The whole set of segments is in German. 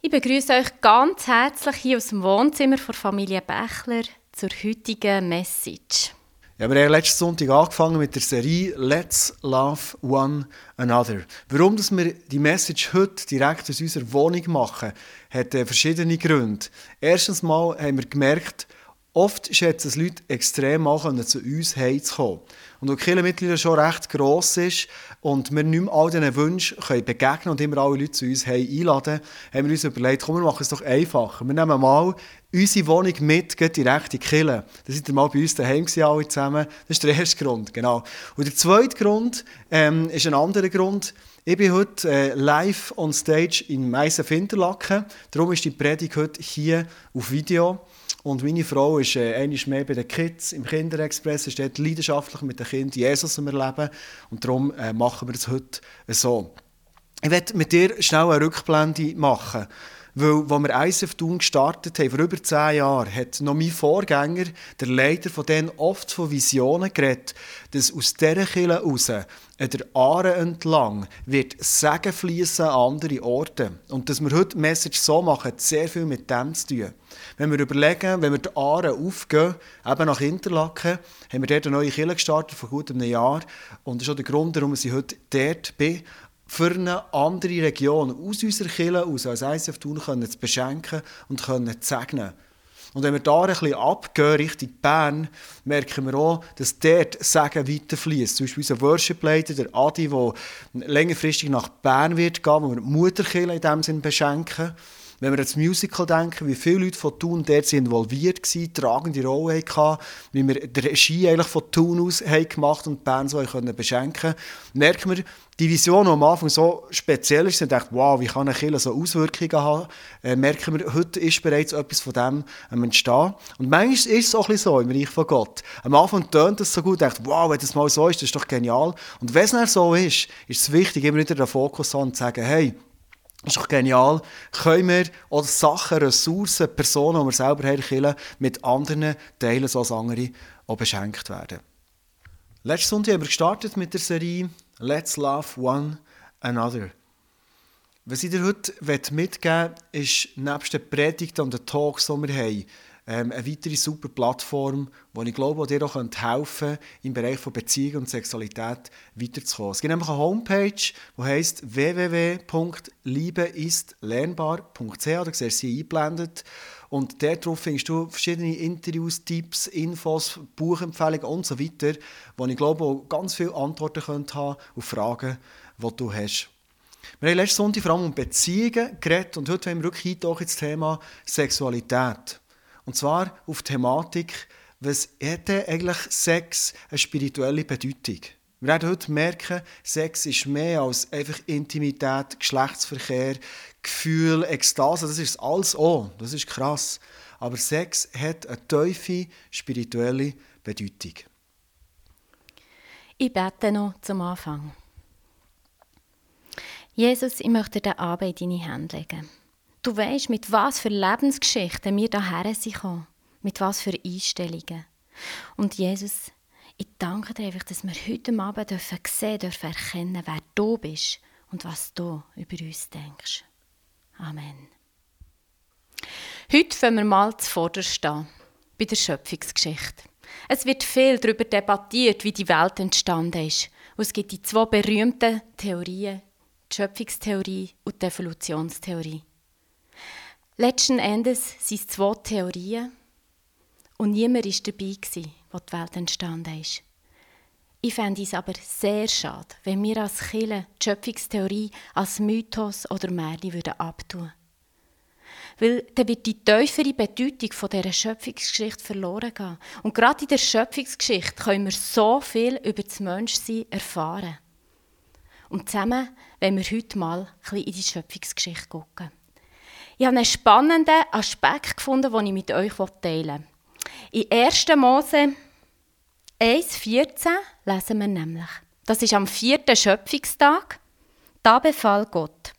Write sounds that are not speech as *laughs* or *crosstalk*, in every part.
Ich begrüße euch ganz herzlich hier aus dem Wohnzimmer der Familie Bächler zur heutigen Message. Ja, wir haben letzten Sonntag angefangen mit der Serie Let's Love One Another. Warum dass wir die Message heute direkt aus unserer Wohnung machen, hat äh, verschiedene Gründe. Erstens mal haben wir gemerkt, Oft schätzen es Leute extrem an, zu uns heimzukommen. Und weil die mittlerweile schon recht gross ist und wir nicht mehr all diesen Wünschen können begegnen und immer alle Leute zu uns einladen, haben wir uns überlegt, komm, wir machen es doch einfacher. Wir nehmen mal unsere Wohnung mit, geht direkt in die Kirche. Da sind wir mal bei uns daheim alle zusammen. Das ist der erste Grund, genau. Und der zweite Grund ähm, ist ein anderer Grund. Ich bin heute äh, live on stage in Meissen-Finterlaken. Darum ist die Predigt heute hier auf Video. Und meine Frau ist äh, einmal mehr bei den Kids im Kinderexpress, ist dort leidenschaftlich mit den Kindern Jesus am Erleben. Und darum äh, machen wir es heute so. Ich werde mit dir schnell eine Rückblende machen. Weil, als wir ISF Thun gestartet haben, vor über zehn Jahren, hat noch mein Vorgänger, der Leiter von denen, oft von Visionen geredet, dass aus dieser Kirche heraus, an der Aare entlang, wird Segen fließen an andere Orte. Und dass wir heute Message so machen, hat sehr viel mit dem zu tun. Wenn wir überlegen, wenn wir die Aare aufgehen, eben nach Interlaken, haben wir dort eine neue Kirche gestartet, vor gut einem Jahr. Und das ist auch der Grund, warum ich heute dort bin für eine andere Region aus unserer Kirche aus als ICF Thun können zu beschenken und können zu segnen. Und wenn wir da ein bisschen abgehen Richtung Bern, merken wir auch, dass dort Segen weiterfließt. Zum Beispiel unser Worship-Leiter, der Adi, der längerfristig nach Bern wird gehen, wo wir die Mutterkirche in diesem Sinne beschenken. Wenn wir ans Musical denken, wie viele Leute von Thun dort involviert waren, tragende Rolle hatten, wie wir die Regie eigentlich von Thun aus haben gemacht und Bern so können merken wir, die Vision, die am Anfang so speziell ist, und denkt, wow, wie kann eine Kirche so Auswirkungen haben, äh, merken wir, heute ist bereits etwas von dem am Entstehen. Und manchmal ist es auch ein bisschen so im Reich von Gott. Am Anfang tönt es so gut, denkt, wow, wenn das mal so ist, das ist doch genial. Und wenn es dann so ist, ist es wichtig, immer wieder den Fokus an und zu sagen, hey, das ist doch genial. Können wir auch Sachen, Ressourcen, Personen, die wir selber haben, mit anderen teilen, so als andere auch beschenkt werden. Letzten Sonntag haben wir gestartet mit der Serie Let's Love One Another. Was ich dir heute mitgeben möchte, ist nebst den Predigten und den Talks, die wir haben, ähm, eine weitere super Plattform, wo ich glaube, dir auch helfen könnte, im Bereich von Beziehung und Sexualität weiterzukommen. Es gibt nämlich eine Homepage, die heisst www.liebeistlernbar.ch. Da siehst du sie eingeblendet. Und dort findest du verschiedene Interviews, Tipps, Infos, Buchempfehlungen und so weiter, wo ich glaube, auch ganz viele Antworten könnt haben auf Fragen, die du hast. Wir haben letzten Sonntag vor allem um Beziehungen geredet und heute haben wir wirklich ins Thema Sexualität. Und zwar auf die Thematik, was hat eigentlich Sex eine spirituelle Bedeutung? Wir werden heute merken, Sex ist mehr als einfach Intimität, Geschlechtsverkehr, Gefühl, Ekstase. Das ist alles auch. Das ist krass. Aber Sex hat eine tiefe spirituelle Bedeutung. Ich bete noch zum Anfang. Jesus, ich möchte den Abend in deine Hände legen. Du weißt, mit was für Lebensgeschichten wir hierher sind Mit was für Einstellungen. Und Jesus, ich danke dir einfach, dass wir heute Abend dürfen sehen dürfen, erkennen, wer du bist und was du über uns denkst. Amen. Heute fangen wir mal zuvorderst an, bei der Schöpfungsgeschichte. Es wird viel darüber debattiert, wie die Welt entstanden ist. Und es gibt die zwei berühmten Theorien, die Schöpfungstheorie und die Evolutionstheorie. Letzten Endes sind es zwei Theorien und niemand war dabei, wo die Welt entstanden ist. Ich fände es aber sehr schade, wenn wir als Kirche die Schöpfungstheorie als Mythos oder Märchen würden abtun Weil dann wird die tiefere Bedeutung von dieser Schöpfungsgeschichte verloren gehen. Und gerade in der Schöpfungsgeschichte können wir so viel über das Menschsein erfahren. Und zusammen wollen wir heute mal ein bisschen in die Schöpfungsgeschichte gucken. Ich habe einen spannenden Aspekt gefunden, den ich mit euch teilen will. In 1. Mose 1,14 lesen wir nämlich. Das ist am vierten Schöpfungstag. Da befahl Gott.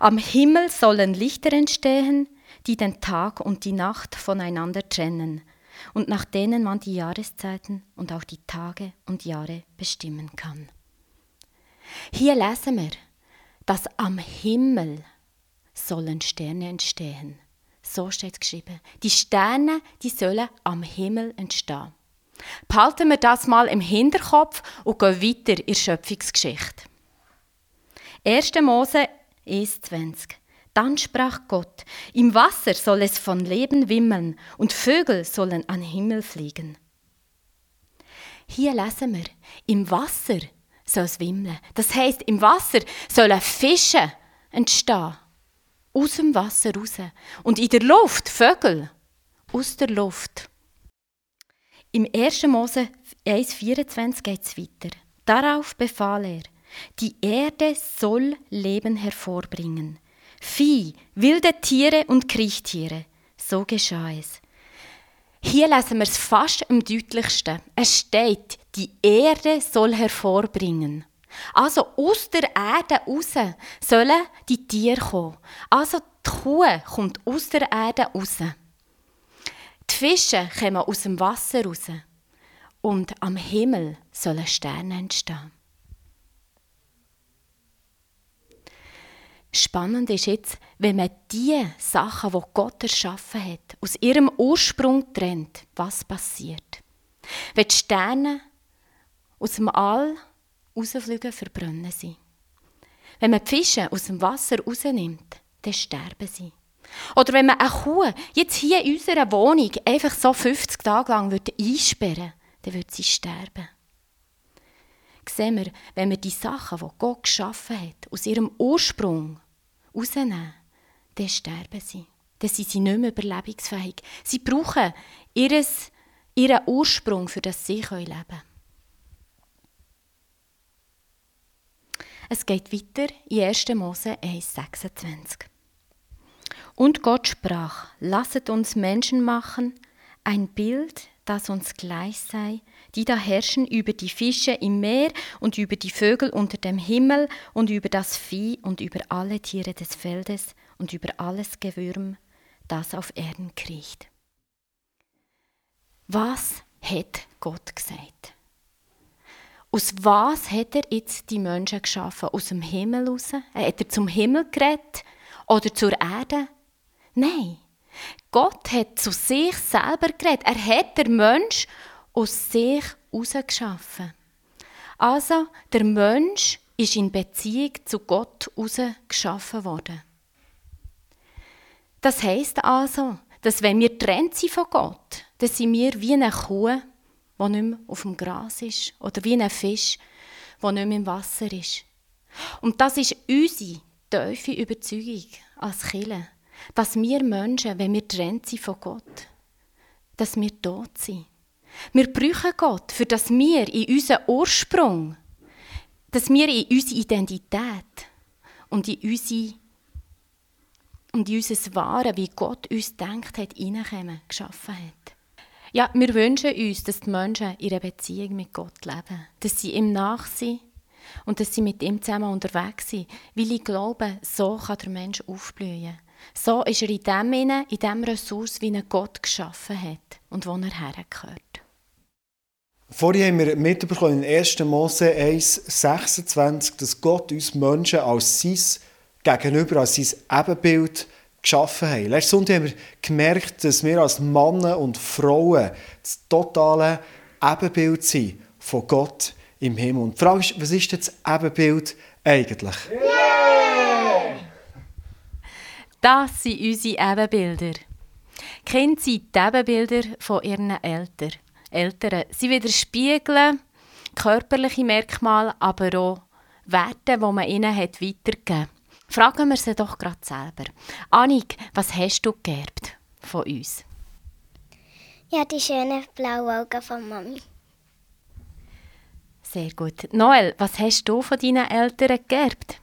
Am Himmel sollen Lichter entstehen, die den Tag und die Nacht voneinander trennen und nach denen man die Jahreszeiten und auch die Tage und Jahre bestimmen kann. Hier lesen wir, dass am Himmel sollen Sterne entstehen. So steht es geschrieben. Die Sterne, die sollen am Himmel entstehen. Behalten wir das mal im Hinterkopf und gehen weiter in die Schöpfungsgeschichte. 1. Mose 1,20 Dann sprach Gott, im Wasser soll es von Leben wimmeln und Vögel sollen an Himmel fliegen. Hier lesen wir, im Wasser soll es wimmeln. Das heißt, im Wasser sollen Fische entstehen. Aus dem Wasser raus. Und in der Luft Vögel. Aus der Luft. Im 1. Mose 1,24 geht es weiter. Darauf befahl er, die Erde soll Leben hervorbringen. Vieh, wilde Tiere und Kriechtiere. So geschah es. Hier lesen wir es fast am deutlichsten. Es steht, die Erde soll hervorbringen. Also aus der Erde raus sollen die Tiere kommen. Also die Kuh kommt aus der Erde raus. Die Fische kommen aus dem Wasser raus. Und am Himmel sollen Sterne entstehen. Spannend ist jetzt, wenn man die Sachen, die Gott erschaffen hat, aus ihrem Ursprung trennt, was passiert. Wenn die Sterne aus dem All rausfliegen, verbrennen sie. Wenn man die Fische aus dem Wasser rausnimmt, dann sterben sie. Oder wenn man eine Kuh jetzt hier in unserer Wohnung einfach so 50 Tage lang einsperren würde, dann würde sie sterben. Sehen wir, wenn wir die Sachen, die Gott geschaffen hat, aus ihrem Ursprung rausnehmen, dann sterben sie. Dann sind sie nicht mehr überlebensfähig. Sie brauchen ihren Ursprung, für das sie leben können. Es geht weiter in 1. Mose 1,26. Und Gott sprach: Lasset uns Menschen machen, ein Bild, das uns gleich sei, die da herrschen über die Fische im Meer und über die Vögel unter dem Himmel und über das Vieh und über alle Tiere des Feldes und über alles Gewürm, das auf Erden kriecht. Was hat Gott gesagt? Aus was hat er jetzt die Menschen geschaffen? Aus dem Himmel raus? Hat er zum Himmel geredet? Oder zur Erde? Nein. Gott hat zu sich selber geredet. Er hat den Mensch aus sich herausgeschaffen. Also, der Mensch ist in Beziehung zu Gott geschaffen worden. Das heißt also, dass wenn wir trennt sind von Gott, dann sind wir wie eine Kuh, die nicht mehr auf dem Gras ist, oder wie ein Fisch, der nicht mehr im Wasser ist. Und das ist unsere tiefe Überzeugung als Kirche dass wir Menschen, wenn wir trennt sind von Gott, dass wir tot sind. Wir brauchen Gott, für dass wir in unseren Ursprung, dass wir in unsere Identität und in unsere und in unser Wahre, wie Gott uns denkt hat, hineinkommen, geschaffen hat. Ja, wir wünschen uns, dass die Menschen ihre Beziehung mit Gott leben, dass sie ihm nach sind und dass sie mit ihm zusammen unterwegs sind, weil ich glaube, so kann der Mensch aufblühen. So ist er in dem in dem Ressource, wie er Gott geschaffen hat und wo er hergehört. Vorhin haben wir mitbekommen in 1. Mose 1, 26, dass Gott uns Menschen als sein Gegenüber, als sein Ebenbild geschaffen hat. Letzten Sonntag haben wir gemerkt, dass wir als Männer und Frauen das totale Ebenbild sind von Gott im Himmel. Und die Frage ist, was ist das Ebenbild eigentlich? Yeah! Das sind unsere Ebenbilder. Kinder sind die Ebenbilder von ihren Eltern. Eltern. Sie widerspiegeln körperliche Merkmale, aber auch Werte, die man ihnen hat weitergegeben hat. Fragen wir sie doch gerade selber. Annik, was hast du geerbt von uns? Ja, die schönen blauen Augen von Mami. Sehr gut. Noel, was hast du von deinen Eltern geerbt?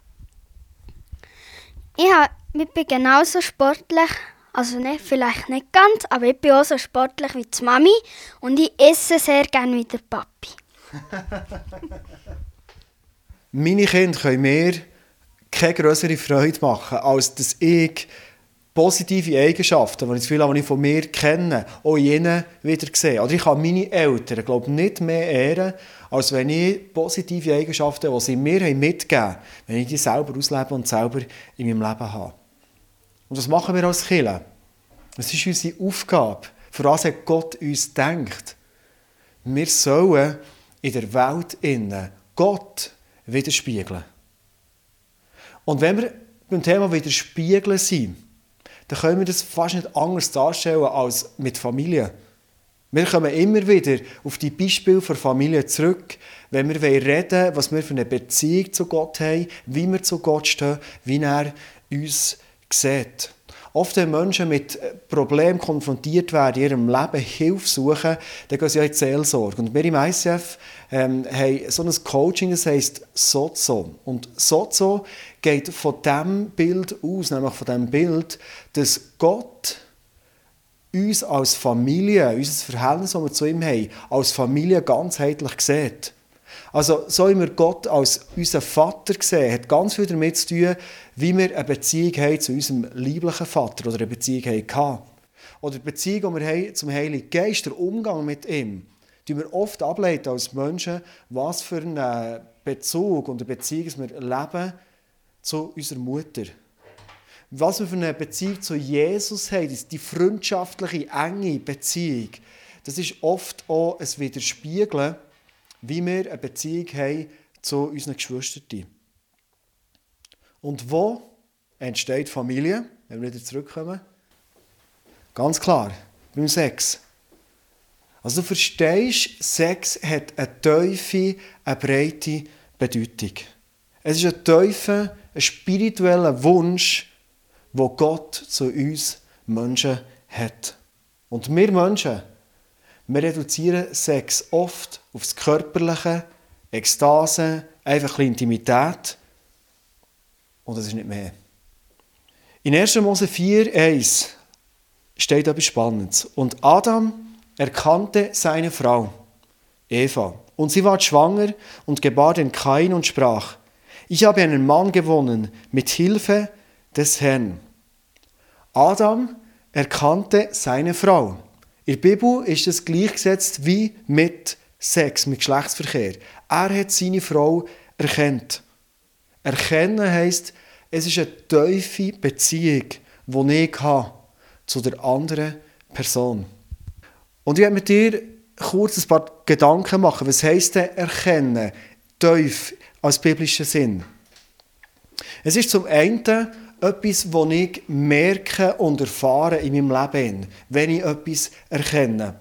Ich, hab, ich bin genauso sportlich, also nicht, vielleicht nicht ganz, aber ich bin auch so sportlich wie die Mami und ich esse sehr gerne wie der Papi. *laughs* Meine Kinder können mir keine größere Freude machen, als dass ich positive Eigenschaften, die ich, die ich von mir kenne, auch ihnen wieder sehe. Oder ich kann meine Eltern glaube nicht mehr ehren, als wenn ich positive Eigenschaften, die sie mir mitgegeben haben, wenn ich die selber auslebe und selber in meinem Leben habe. Und was machen wir als Kirche? Es ist unsere Aufgabe. Für was hat Gott uns gedacht? Wir sollen in der Welt innen Gott widerspiegeln. Und wenn wir beim Thema widerspiegeln sind, dann können wir das fast nicht anders darstellen als mit Familie. Wir kommen immer wieder auf die Beispiele der Familie zurück, wenn wir reden wollen, was wir für eine Beziehung zu Gott haben, wie wir zu Gott stehen, wie er uns sieht. Oft, wenn Menschen mit Problemen konfrontiert werden, in ihrem Leben Hilfe suchen, dann gehen sie in die Seelsorge. Und wir im ICF ähm, haben so ein Coaching, das heisst Sozo. Und Sozo geht von diesem Bild aus, nämlich von dem Bild, dass Gott uns als Familie, unser Verhältnis, das wir zu ihm haben, als Familie ganzheitlich sieht. Also, so wie wir Gott als unseren Vater sehen, hat ganz viel damit zu tun, wie wir eine Beziehung haben zu unserem lieblichen Vater oder eine Beziehung haben Oder die Beziehung, die wir haben zum Heiligen Geist, der Umgang mit ihm, die wir oft ableiten als Menschen, was für einen Bezug und eine Beziehung wir leben zu unserer Mutter. Was wir für eine Beziehung zu Jesus haben, die freundschaftliche, enge Beziehung, das ist oft auch ein Widerspiegeln wie wir eine Beziehung haben zu unseren Geschwistern. Und wo entsteht Familie, wenn wir wieder zurückkommen? Ganz klar, beim Sex. Also du verstehst, Sex hat eine tiefe, eine breite Bedeutung. Es ist ein tiefer, ein spiritueller Wunsch, wo Gott zu uns Menschen hat. Und wir Menschen, wir reduzieren Sex oft aufs Körperliche, Ekstase, einfach ein Intimität. Und das ist nicht mehr. In 1. Mose 4, 1 steht etwas Spannendes. Und Adam erkannte seine Frau, Eva, und sie war schwanger und gebar den Kain und sprach, ich habe einen Mann gewonnen mit Hilfe des Herrn. Adam erkannte seine Frau. In der Bibel ist es gleichgesetzt wie mit Sex, mit Geschlechtsverkehr. Er hat seine Frau erkannt. Erkennen heisst, es ist eine tiefe Beziehung, die ich habe zu der anderen Person. Und ich werde mit dir kurz ein paar Gedanken machen. Was heisst denn erkennen? Tief als biblischer Sinn. Es ist zum einen etwas, das ich merke und erfahre in meinem Leben, wenn ich etwas erkenne.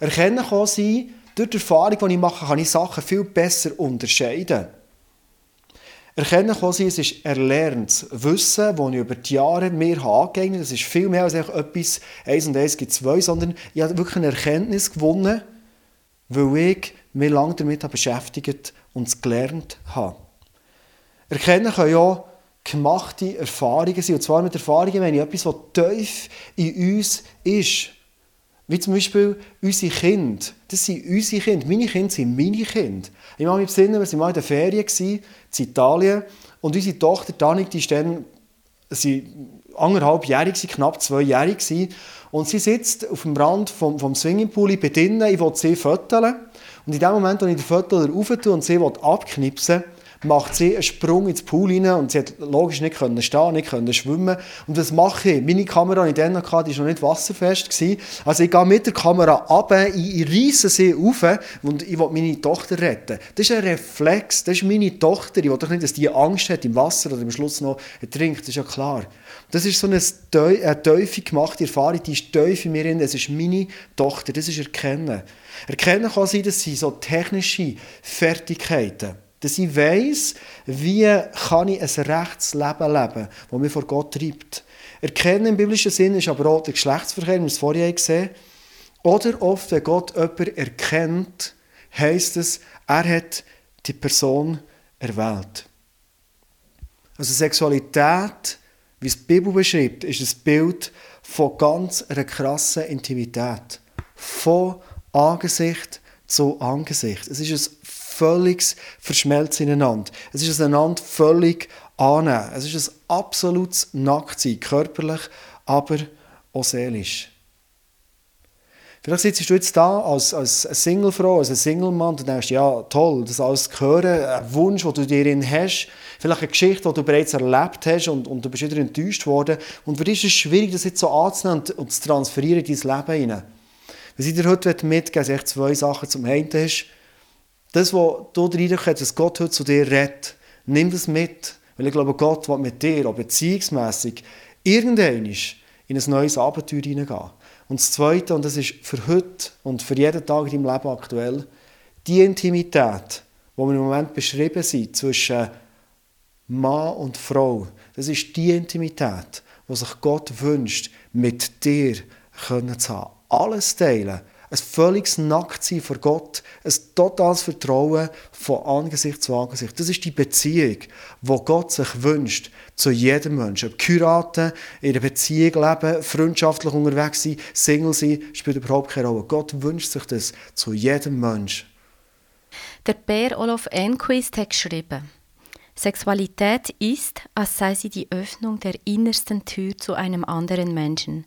Erkennen kann sein, durch die Erfahrung, die ich mache, kann ich Sachen viel besser unterscheiden. Erkennen kann sein, es ist erlerntes Wissen, das ich über die Jahre mir angeeignet habe. Das ist viel mehr als etwas, eins und eins gibt zwei, sondern ich habe wirklich eine Erkenntnis gewonnen, weil ich mich lange damit beschäftigt und es gelernt habe. Erkennen kann ja gemachte Erfahrungen sind. Und zwar mit Erfahrungen, wenn ich etwas, was tief in uns ist. Wie zum Beispiel unsere Kinder. Das sind unsere Kinder. Meine Kinder sind meine Kinder. Ich mache mich besinnen, wir waren mal in der Ferien in Italien. Und unsere Tochter Tanik, die ist dann sie anderthalbjährig, knapp zweijährig. Und sie sitzt auf dem Rand vom, vom Swingingpool, ich bin drinnen, ich will sie föteln. Und in dem Moment, wo ich den Fötler rauf und sie abknipsen will, macht sie einen Sprung ins Pool rein und sie hat logisch nicht können stehen, nicht können schwimmen. Und was mache ich? Meine Kamera, die ich dann hatte, die war noch nicht wasserfest. Gewesen. Also ich gehe mit der Kamera runter, ich reisse sie auf und ich will meine Tochter retten. Das ist ein Reflex, das ist meine Tochter. Ich will doch nicht, dass die Angst hat im Wasser oder am Schluss noch ertrinkt, das ist ja klar. Das ist so eine, eine tiefe gemachte Erfahrung, die ist tief in mir drin. Es ist meine Tochter, das ist Erkennen. Erkennen kann sein, dass sie so technische Fertigkeiten dass ich weiss, wie kann ich ein rechtes Leben leben, das mich vor Gott treibt. Erkennen im biblischen Sinn ist aber auch der Geschlechtsverkehr, wie wir es vorher gesehen Oder oft, wenn Gott jemanden erkennt, heisst es, er hat die Person erwählt. Also Sexualität, wie es die Bibel beschreibt, ist ein Bild von ganz einer krassen Intimität. Von Angesicht zu Angesicht. Es ist ein völliges Verschmelzen ineinander. Es ist ein einander völlig annehmen. Es ist ein absolutes Nacktsein, körperlich, aber auch seelisch. Vielleicht sitzt du jetzt da als, als Singlefrau, als Single-Mann und denkst, ja, toll, das alles zu hören, ein Wunsch, den du dir hast, vielleicht eine Geschichte, die du bereits erlebt hast und, und du bist wieder enttäuscht worden. Und für dich ist es schwierig, das jetzt so anzunehmen und, und zu transferieren in dein Leben hinein. Was ich dir heute mitgeben möchte, sind zwei Sachen. Zum einen ist, das, was du dir hast, dass Gott heute zu dir redet, nimm das mit. Weil ich glaube, Gott will mit dir, auch beziehungsmässig, irgendwann in ein neues Abenteuer hineingehen. Und das Zweite, und das ist für heute und für jeden Tag in deinem Leben aktuell, die Intimität, die wir im Moment beschrieben sind, zwischen Mann und Frau, das ist die Intimität, die sich Gott wünscht, mit dir zu haben. Alles teilen, ein völliges Nacktsein vor Gott, ein totales Vertrauen von Angesicht zu Angesicht. Das ist die Beziehung, wo Gott sich wünscht zu jedem Menschen. Ob Kuraten, in einer Beziehung leben, freundschaftlich unterwegs sein, Single sein, spielt überhaupt keine Rolle. Gott wünscht sich das zu jedem Menschen. Der Bär Olof Enquist hat geschrieben, Sexualität ist, als sei sie die Öffnung der innersten Tür zu einem anderen Menschen.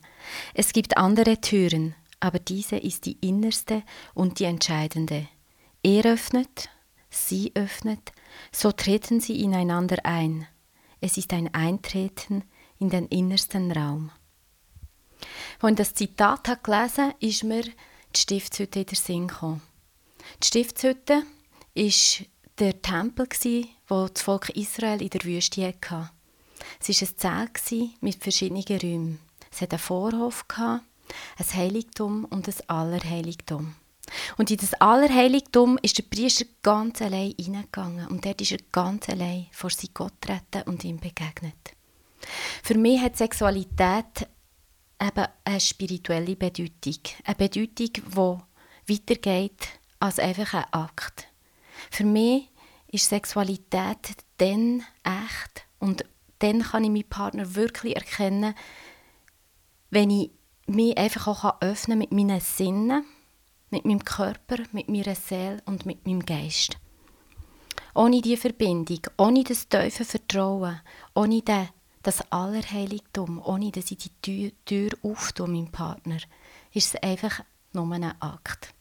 Es gibt andere Türen, aber diese ist die innerste und die entscheidende. Er öffnet, sie öffnet, so treten sie ineinander ein. Es ist ein Eintreten in den innersten Raum. Als ich das Zitat habe gelesen ist mir die Stiftshütte in den Sinn gekommen. Die Stiftshütte war der Tempel, wo das Volk Israel in der Wüste hatte. Es war ein Zelt mit verschiedenen Räumen. Es hatte einen Vorhof, ein Heiligtum und ein Allerheiligtum. Und in das Allerheiligtum ist der Priester ganz allein hineingegangen und dort ist er ganz allein vor sein Gott treten und ihm begegnet. Für mich hat Sexualität eben eine spirituelle Bedeutung. Eine Bedeutung, die weitergeht als einfach ein Akt. Für mich ist Sexualität dann echt und dann kann ich meinen Partner wirklich erkennen, wenn ich mich einfach auch öffnen mit meinen Sinnen, mit meinem Körper, mit meiner Seele und mit meinem Geist. Ohne diese Verbindung, ohne das tiefe Vertrauen, ohne das Allerheiligtum, ohne dass ich die Tür, Tür auftue, meinem Partner, ist es einfach nur ein Akt.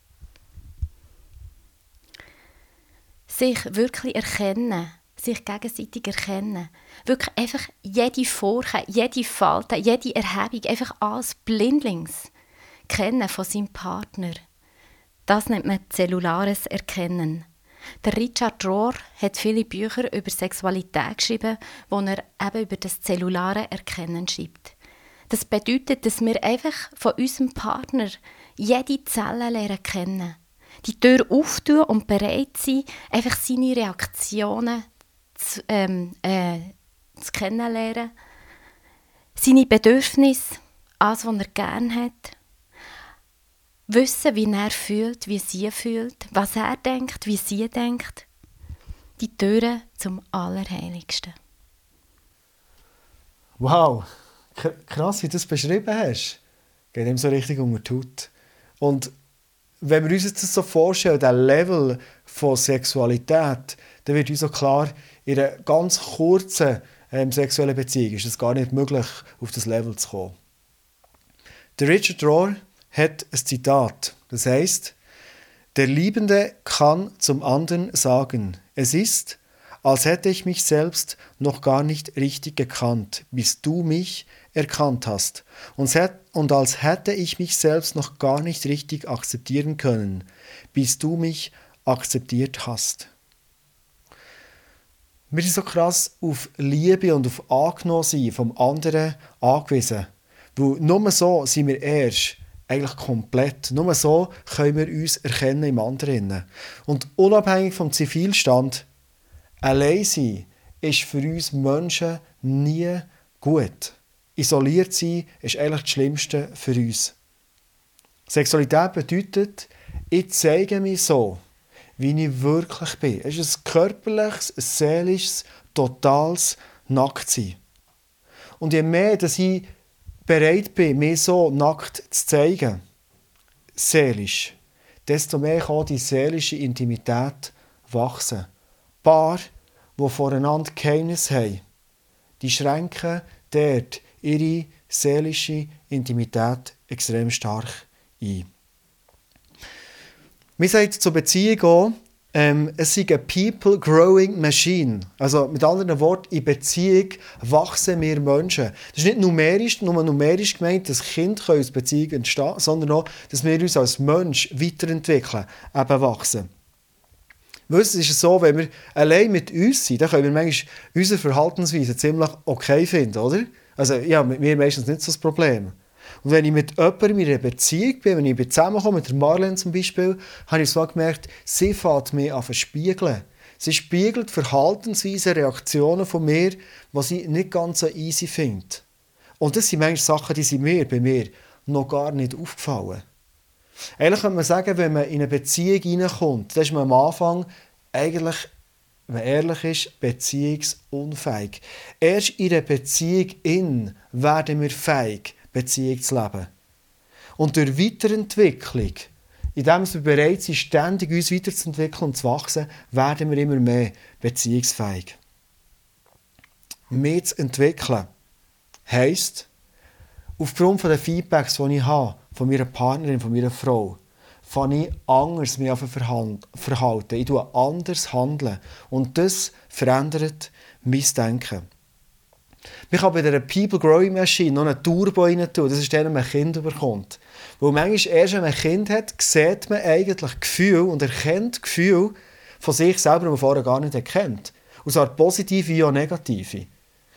Sich wirklich erkennen, sich gegenseitig erkennen. Wirklich einfach jede Furche, jede Falte, jede Erhebung, einfach alles blindlings kennen von seinem Partner. Das nennt man zellulares Erkennen. Der Richard Rohr hat viele Bücher über Sexualität geschrieben, wo er eben über das zellulare Erkennen schreibt. Das bedeutet, dass wir einfach von unserem Partner jede Zelle lernen kennen. Die Tür auftun und bereit sein, einfach seine Reaktionen zu, ähm, äh, zu kennenlernen, seine Bedürfnisse, alles, was er gerne hat, wissen, wie er fühlt, wie sie fühlt, was er denkt, wie sie denkt. Die Türen zum Allerheiligsten. Wow, krass, wie du das beschrieben hast. Geht ihm so richtig unter die Haut. Und wenn wir uns das so vorstellen, der Level von Sexualität, dann wird uns so klar, in einer ganz kurzen ähm, sexuellen Beziehung ist es gar nicht möglich, auf das Level zu kommen. Der Richard Rohr hat ein Zitat, das heißt: Der Liebende kann zum anderen sagen, es ist, als hätte ich mich selbst noch gar nicht richtig gekannt, bis du mich erkannt hast, und als hätte ich mich selbst noch gar nicht richtig akzeptieren können, bis du mich akzeptiert hast. Wir sind so krass auf Liebe und auf Angenommen vom anderen angewiesen. Weil nur so sind wir erst eigentlich komplett. Nur so können wir uns erkennen im anderen. Und unabhängig vom Zivilstand, allein sein ist für uns Menschen nie gut. Isoliert sein ist eigentlich das Schlimmste für uns. Sexualität bedeutet, ich zeige mich so wie ich wirklich bin. Es ist ein körperliches, ein seelisches, totales Nacktsein. Und je mehr dass ich bereit bin, mich so nackt zu zeigen, seelisch, desto mehr kann die seelische Intimität wachsen. Paar, die voreinander Geheimnis haben, die schränken dort ihre seelische Intimität extrem stark ein. Wir sagen zur Beziehung auch, ähm, es ist eine People-Growing Machine. Also mit anderen Worten, in Beziehung wachsen wir Menschen. Das ist nicht numerisch, nur numerisch gemeint, dass Kinder aus Beziehung entstehen sondern auch, dass wir uns als Mensch weiterentwickeln, eben wachsen. Weißt, es ist so, wenn wir allein mit uns sind, dann können wir manchmal unsere Verhaltensweise ziemlich okay finden, oder? Also ja, mit mir meistens nicht so das Problem. Und wenn ich mit jemandem in einer Beziehung bin, wenn ich zusammenkomme, mit Marlene zum Beispiel, habe ich so gemerkt, sie fängt mich an spiegeln. Sie spiegelt Verhaltensweisen, Reaktionen von mir, die sie nicht ganz so easy findet. Und das sind manchmal Sachen, die sind mir, bei mir noch gar nicht aufgefallen. Eigentlich kann man sagen, wenn man in eine Beziehung hineinkommt, dann ist man am Anfang eigentlich, wenn man ehrlich ist, beziehungsunfähig. Erst in einer Beziehung in werden wir fähig, Beziehung zu leben. Und durch Weiterentwicklung, indem wir bereit sind, ständig uns weiterzuentwickeln und zu wachsen, werden wir immer mehr beziehungsfähig. Mehr zu entwickeln heisst, aufgrund der Feedbacks, die ich habe, von meiner Partnerin, von meiner Frau, fange ich anders mich verhalten. Ich tue anders handeln. Und das verändert mein Denken. Man kann bei dieser People Growing Machine noch einen Turbo rein tun. Das ist dann, wenn man ein Kind bekommt. Weil manchmal erst, wenn man ein Kind hat, sieht man eigentlich Gefühl und erkennt Gefühl von sich selber, die man vorher gar nicht erkennt. Und zwar positive wie auch negative.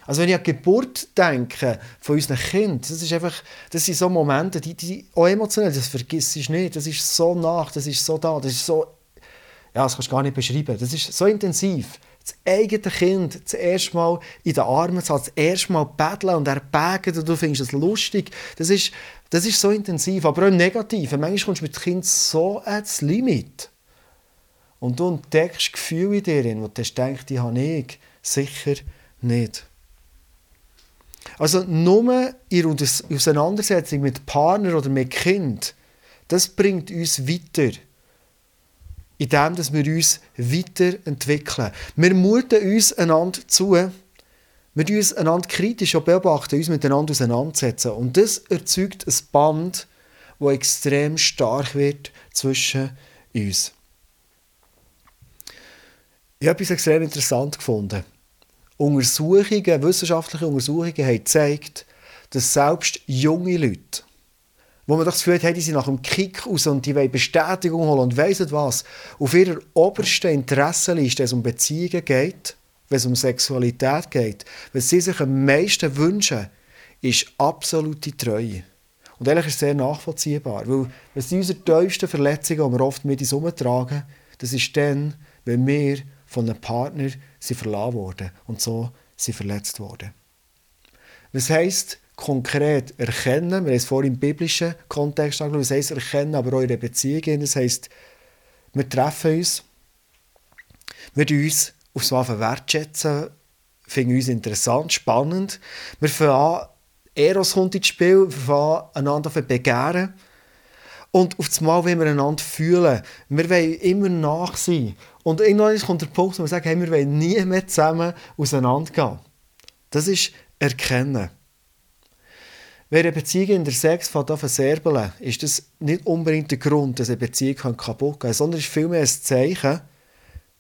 Also wenn ich an die Geburt denke von unseren Kindern, das, ist einfach, das sind so Momente, die, die auch emotionell, das vergisst du nicht. Das ist so nach, das ist so da, das ist so... Ja, das kannst du gar nicht beschreiben. Das ist so intensiv das eigene Kind das erste Mal in den Armen zu haben, das erste Mal betteln und erbägen und du findest es lustig, das ist, das ist so intensiv, aber auch negativ. Manchmal kommst du mit dem Kind so ans Limit. Und du entdeckst Gefühle in dir, wo du denkst, die habe ich sicher nicht. Also nur in Auseinandersetzung mit Partner oder mit Kind, das bringt uns weiter in dem, dass wir uns weiterentwickeln. Wir muten uns einander zu. Wir uns einander kritisch beobachten, uns miteinander auseinandersetzen. Und das erzeugt ein Band, das extrem stark wird zwischen uns. Ich habe etwas extrem interessant gefunden. Untersuchungen, wissenschaftliche Untersuchungen haben gezeigt, dass selbst junge Leute, wo man das Gefühl hat, hey, die sind nach dem Kick aus und die wollen Bestätigung holen und weiss was. Auf ihrer obersten Interessenliste, wenn es um Beziehungen geht, wenn es um Sexualität geht, was sie sich am meisten wünschen, ist absolute Treue. Und ehrlich ist sehr nachvollziehbar, weil es sind unsere tiefsten Verletzungen, die wir oft mit uns herumtragen, das ist dann, wenn wir von einem Partner sind verlassen wurden und so sind verletzt worden. Was heisst, konkret erkennen. Wir haben es vorhin im biblischen Kontext angeschaut. Das heisst erkennen, aber auch in der. Das heisst, wir treffen uns, wir uns aufs Waffen wertschätzen, finden uns interessant, spannend. Wir fangen Eros kommt ins Spiel, wir fangen einander zu begehren. Und auf das Mal wollen wir einander fühlen. Wir wollen immer nach sein. Und irgendwann kommt der Punkt, wo wir sagen, hey, wir wollen nie mehr zusammen auseinandergehen. Das ist Erkennen. Wenn eine Beziehung in der Sex an verserbeln, ist das nicht unbedingt der Grund, dass eine Beziehung kaputt gehen kann, sondern es ist vielmehr ein Zeichen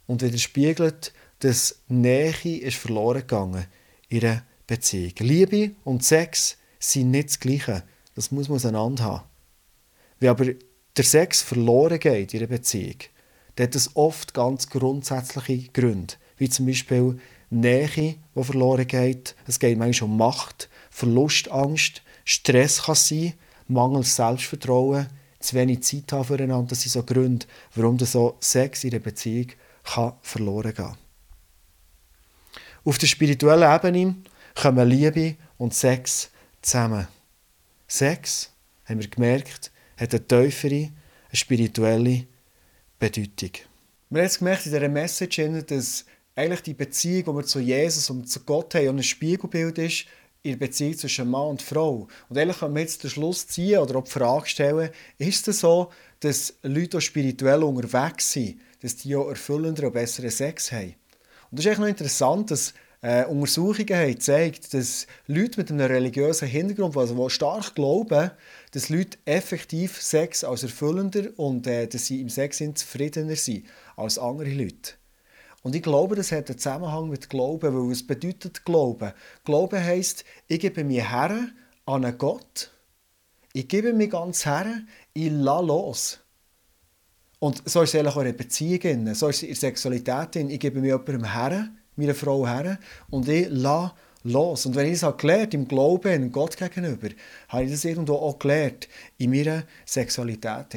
und widerspiegelt, dass Nähe ist verloren gegangen in einer Beziehung. Liebe und Sex sind nicht das Gleiche. Das muss man auseinander haben. Wenn aber der Sex verloren geht in einer Beziehung, dann hat das oft ganz grundsätzliche Gründe, wie zum Beispiel Nähe, die verloren geht. Es geht manchmal um Macht, Verlustangst, Stress kann sein, mangels Selbstvertrauen, zu wenig Zeit haben füreinander. Das sind so Gründe, warum so Sex in der Beziehung kann verloren gehen Auf der spirituellen Ebene kommen Liebe und Sex zusammen. Sex, haben wir gemerkt, hat eine tiefere, eine spirituelle Bedeutung. Wir haben jetzt gemerkt in dieser Message, dass eigentlich die Beziehung, die wir zu Jesus und zu Gott haben, ein Spiegelbild ist in der Beziehung zwischen Mann und Frau. Und ehrlich können wir jetzt den Schluss ziehen oder auch die Frage stellen, ist es so, dass Leute auch spirituell unterwegs sind, dass die auch erfüllender und besseren Sex haben? Und das ist eigentlich noch interessant, dass Äh, Untersuchungen haben gezeigt, dass Leute mit einem religiösen Hintergrund, also die stark glauben, dass Leute effektiv Sex als erfüllender und äh, dass sie im Sex zufriedener sind als andere Leute. Und ich glaube, das hat einen Zusammenhang mit Glauben, weil es bedeutet Glauben. Glauben heisst, ich gebe mich her an einen Gott, ich gebe mich ganz her, ich lasse los. Und so ist es auch in einer Beziehung, so ist es in der Sexualität. Ich gebe mich jemandem her, meiner Frau her, und ich lasse los. Und wenn ich das gelernt im Glauben Gott gegenüber, habe ich das irgendwo auch gelernt in meiner Sexualität.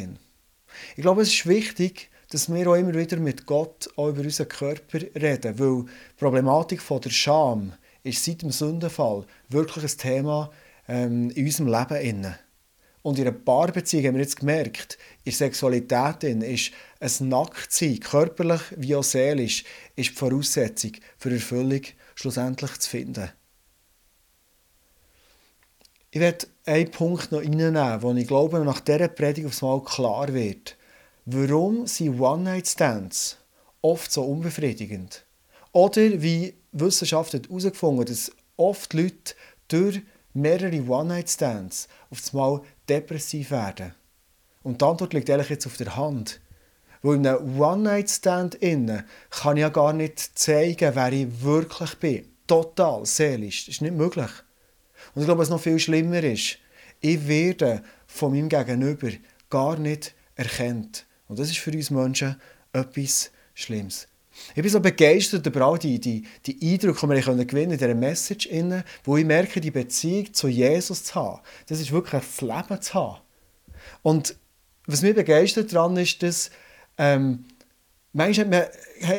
Ich glaube, es ist wichtig, dass wir auch immer wieder mit Gott auch über unseren Körper reden, weil die Problematik von der Scham ist seit dem Sündenfall wirklich ein Thema ähm, in unserem Leben. Und in einer Paarbeziehung haben wir jetzt gemerkt, in Sexualität ist ein Nacktsein, körperlich wie auch seelisch, ist die Voraussetzung für Erfüllung schlussendlich zu finden. Ich werde einen Punkt noch reinnehmen, wo ich glaube, nach dieser Predigt aufs Mal klar wird. Warum sind One-Night-Stands oft so unbefriedigend? Oder wie Wissenschaft hat herausgefunden, dass oft Leute durch mehrere One-Night-Stands auf einmal depressiv werden. Und die Antwort liegt eigentlich jetzt auf der Hand. Weil in einem One-Night-Stand kann ich ja gar nicht zeigen, wer ich wirklich bin. Total, seelisch. Das ist nicht möglich. Und ich glaube, was noch viel schlimmer ist, ich werde von meinem Gegenüber gar nicht erkannt. Und das ist für uns Menschen etwas Schlimmes. Ich bin so begeistert über all die, die, die Eindrücke, die wir gewinnen können in dieser Message, wo ich merke, die Beziehung zu Jesus zu haben, das ist wirklich ein Leben zu haben. Und was mich begeistert daran ist, dass ähm, manchmal man,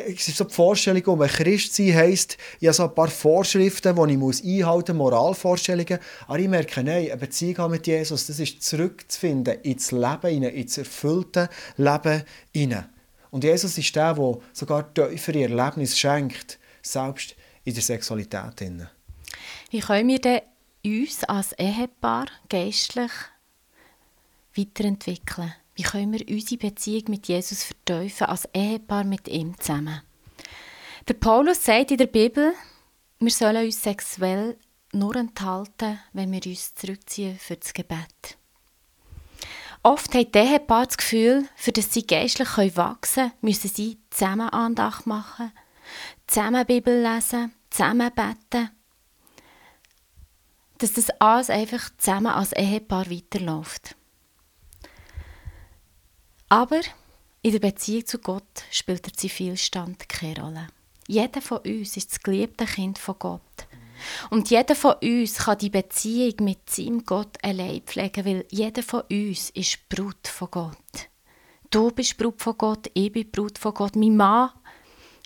es ist so die Vorstellung, um ein Christ sein, heisst, ich habe so ein paar Vorschriften, die ich muss einhalten muss, Moralvorstellungen. Aber ich merke, nein, eine Beziehung mit Jesus, das ist zurückzufinden ins Leben, ins erfüllte Leben hinein. Und Jesus ist der, der sogar tiefere Erlebnisse schenkt, selbst in der Sexualität. Wie können wir denn uns als Ehepaar geistlich weiterentwickeln? Wie können wir unsere Beziehung mit Jesus verteufeln, als Ehepaar mit ihm zusammen? Der Paulus sagt in der Bibel, wir sollen uns sexuell nur enthalten, wenn wir uns zurückziehen für das Gebet. Oft haben die Ehepaare das Gefühl, für das sie geistlich wachsen können, müssen sie zusammen Andacht machen, zusammen Bibel lesen, zusammen beten. Dass das alles einfach zusammen als Ehepaar weiterläuft. Aber in der Beziehung zu Gott spielt der Zivilstand keine Rolle. Jeder von uns ist das geliebte Kind von Gott. Und jeder von uns kann die Beziehung mit seinem Gott allein pflegen, weil jeder von uns ist Brut von Gott. Du bist Brut von Gott, ich bin Brut von Gott, mein Mann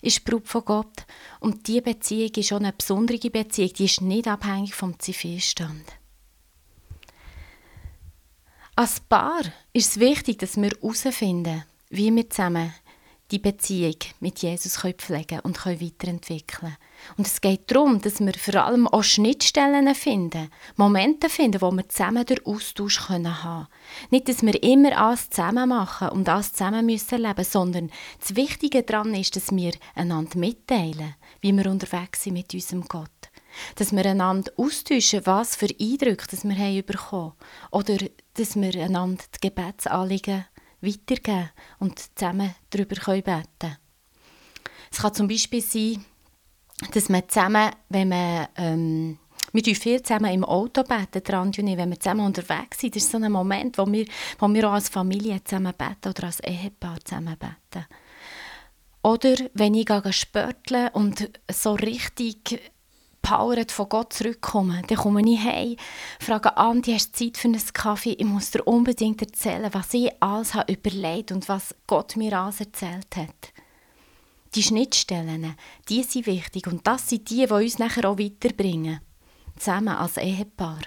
ist Brut von Gott. Und diese Beziehung ist schon eine besondere Beziehung, die ist nicht abhängig vom Zivilstand. Als Paar ist es wichtig, dass wir herausfinden, wie wir zusammen die Beziehung mit Jesus pflegen und weiterentwickeln können. Und es geht darum, dass wir vor allem auch Schnittstellen finden, Momente finden, wo wir zusammen den Austausch haben können. Nicht, dass wir immer alles zusammen machen und alles zusammen müssen leben, sondern das Wichtige daran ist, dass wir einander mitteilen, wie wir unterwegs sind mit unserem Gott. Dass wir einander austauschen, was für Eindrücke dass wir haben bekommen Oder dass wir einander die Gebetsanliegen weitergeben und zusammen darüber beten können. Es kann zum Beispiel sein, dass man zusammen, wenn man ähm, wir beten viel zusammen im Auto beten, wenn wir zusammen unterwegs sind. Das ist so ein Moment, wo wir, wo wir auch als Familie zusammen beten oder als Ehepaar zusammen beten. Oder wenn ich spörtle und so richtig powered von Gott zurückkomme, dann komme ich heim, frage Andi, hast du Zeit für einen Kaffee? Ich muss dir unbedingt erzählen, was ich alles habe überlegt und was Gott mir alles erzählt hat. Die Schnittstellen, die sind wichtig und das sind die, die uns nachher auch weiterbringen. Zusammen als Ehepaar.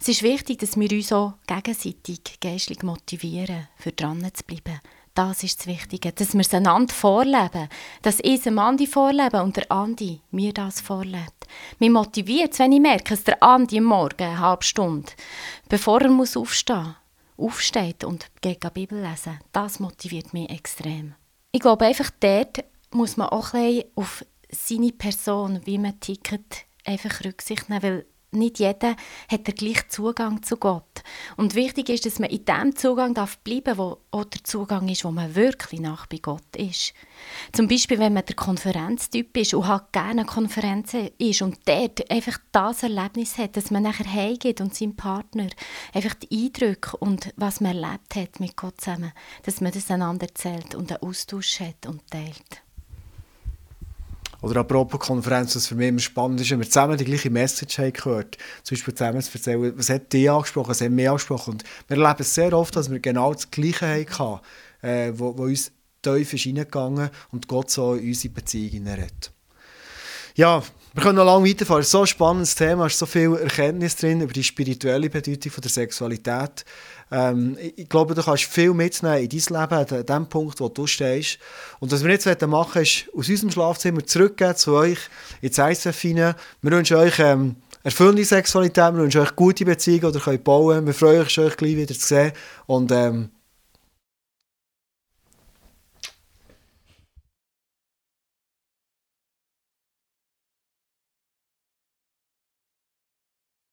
Es ist wichtig, dass wir uns auch gegenseitig geistlich motivieren, für dran zu bleiben das ist das Wichtige, dass wir es einander vorleben. Dass ich dem Andi vorlebe und der Andi mir das vorlebt. Mich motiviert wenn ich merke, dass der Andi Morgen eine halbe Stunde, bevor er muss aufstehen aufsteht und geht die Bibel lesen. Das motiviert mich extrem. Ich glaube einfach, dort muss man auch ein auf seine Person, wie man tickt, einfach Rücksicht nehmen, weil nicht jeder hat den gleichen Zugang zu Gott. Und wichtig ist, dass man in dem Zugang darf bleiben wo auch der Zugang ist, wo man wirklich nach bei Gott ist. Zum Beispiel, wenn man der Konferenztyp ist und halt gerne Konferenzen ist und dort einfach das Erlebnis hat, dass man nachher heimgeht und seinem Partner einfach die Eindrücke und was man erlebt hat mit Gott zusammen, dass man das einander erzählt und einen Austausch hat und teilt. Oder apropos Konferenz, was für mich immer spannend ist, wenn wir zusammen die gleiche Message haben gehört Zum Beispiel zusammen zu erzählen, was hat die angesprochen, was hat mich angesprochen. Und wir erleben es sehr oft, dass wir genau das Gleiche hatten, äh, wo, wo uns tief ist reingegangen und Gott so in unsere Beziehung redet. Ja, wir können noch lange weiterfahren. Es ist so ein spannendes Thema, es ist so viel Erkenntnis drin über die spirituelle Bedeutung von der Sexualität. Ähm, ich glaube, du kannst viel mitnehmen in dein Leben, an dem Punkt, wo du stehst. Und was wir jetzt machen wollen, ist aus unserem Schlafzimmer zurückgehen zu euch ins ISF hinein. Wir wünschen euch ähm, erfüllende Sexualität, wir wünschen euch gute Beziehungen, die ihr könnt bauen. Wir freuen uns, euch gleich wieder zu sehen. Und ähm,